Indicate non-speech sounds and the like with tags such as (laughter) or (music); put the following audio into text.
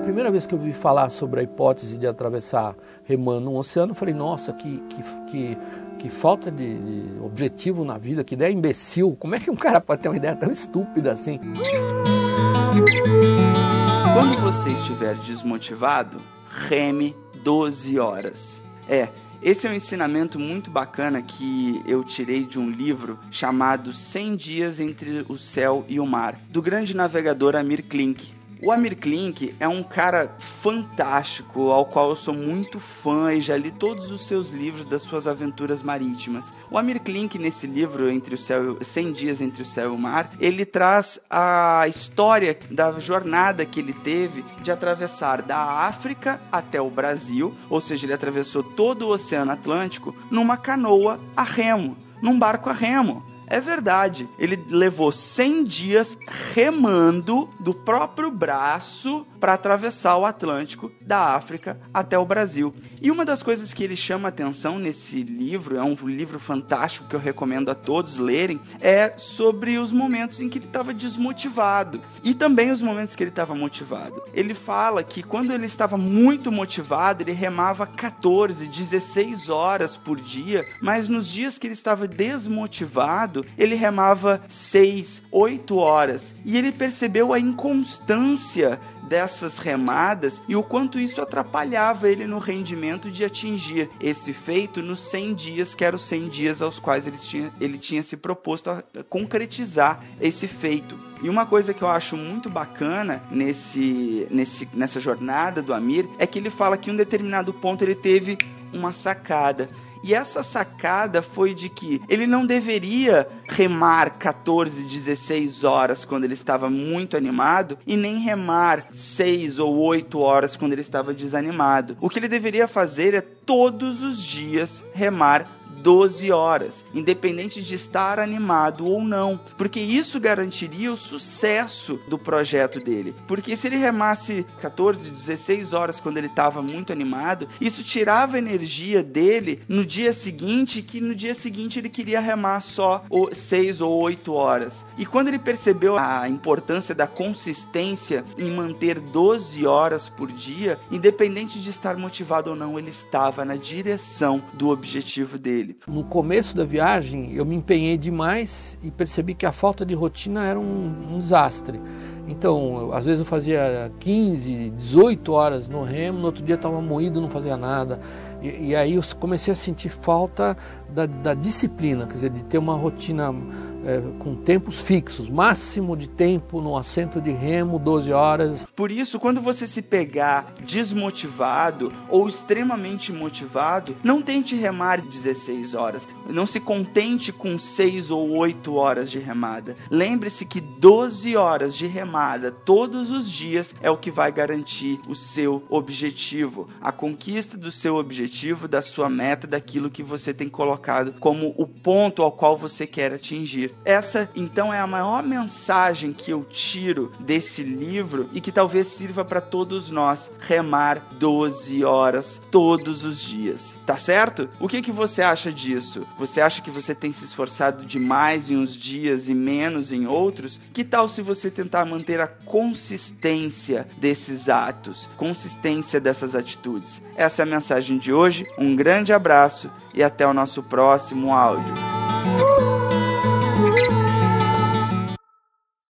A primeira vez que eu vi falar sobre a hipótese de atravessar remando um oceano, eu falei, nossa, que, que, que, que falta de, de, objetivo na vida, que ideia imbecil. Como é que um cara (laughs) pode ter uma ideia tão estúpida assim? Quando você estiver desmotivado, reme 12 horas. É, esse é um ensinamento muito bacana que eu tirei de um livro chamado 100 Dias entre o Céu e o Mar, do grande navegador Amir Klink. O Amir Klink é um cara fantástico, ao qual eu sou muito fã e já li todos os seus livros das suas aventuras marítimas. O Amir Klink, nesse livro, entre o céu, 100 Dias entre o Céu e o Mar, ele traz a história da jornada que ele teve de atravessar da África até o Brasil, ou seja, ele atravessou todo o Oceano Atlântico numa canoa a remo, num barco a remo. É verdade. Ele levou 100 dias remando do próprio braço para atravessar o Atlântico da África até o Brasil. E uma das coisas que ele chama atenção nesse livro, é um livro fantástico que eu recomendo a todos lerem, é sobre os momentos em que ele estava desmotivado e também os momentos que ele estava motivado. Ele fala que quando ele estava muito motivado, ele remava 14, 16 horas por dia, mas nos dias que ele estava desmotivado, ele remava 6, 8 horas. E ele percebeu a inconstância dessas remadas e o quanto isso atrapalhava ele no rendimento de atingir esse feito nos 100 dias, que eram os 100 dias aos quais ele tinha, ele tinha se proposto a concretizar esse feito. E uma coisa que eu acho muito bacana nesse, nesse, nessa jornada do Amir é que ele fala que em um determinado ponto ele teve uma sacada. E essa sacada foi de que ele não deveria remar 14, 16 horas quando ele estava muito animado e nem remar 6 ou 8 horas quando ele estava desanimado. O que ele deveria fazer é todos os dias remar 12 horas, independente de estar animado ou não, porque isso garantiria o sucesso do projeto dele. Porque se ele remasse 14, 16 horas quando ele estava muito animado, isso tirava energia dele no dia seguinte, que no dia seguinte ele queria remar só 6 ou 8 horas. E quando ele percebeu a importância da consistência em manter 12 horas por dia, independente de estar motivado ou não, ele estava na direção do objetivo dele No começo da viagem, eu me empenhei demais e percebi que a falta de rotina era um, um desastre. Então, às vezes eu fazia 15, 18 horas no remo, no outro dia estava moído, não fazia nada. E, e, aí eu comecei a sentir falta da, da disciplina, quer dizer, de ter uma rotina é, com tempos fixos, máximo de tempo no assento de remo, 12 horas. Por isso, quando você se pegar desmotivado ou extremamente motivado, não tente remar 16 horas. Não se contente com 6 ou 8 horas de remada. Lembre-se que 12 horas de remada todos os dias é o que vai garantir o seu objetivo, a conquista do seu objetivo, da sua meta, daquilo que você tem colocado como o ponto ao qual você quer atingir. Essa, então, é a maior mensagem que eu tiro desse livro e que talvez sirva para todos nós remar 12 horas todos os dias. Tá certo? O que, que você acha disso? Você acha que você tem se esforçado demais em uns dias e menos em outros? Que tal se você tentar manter a consistência desses atos, consistência dessas atitudes? Essa é a mensagem de hoje. Um grande abraço e até o nosso próximo áudio.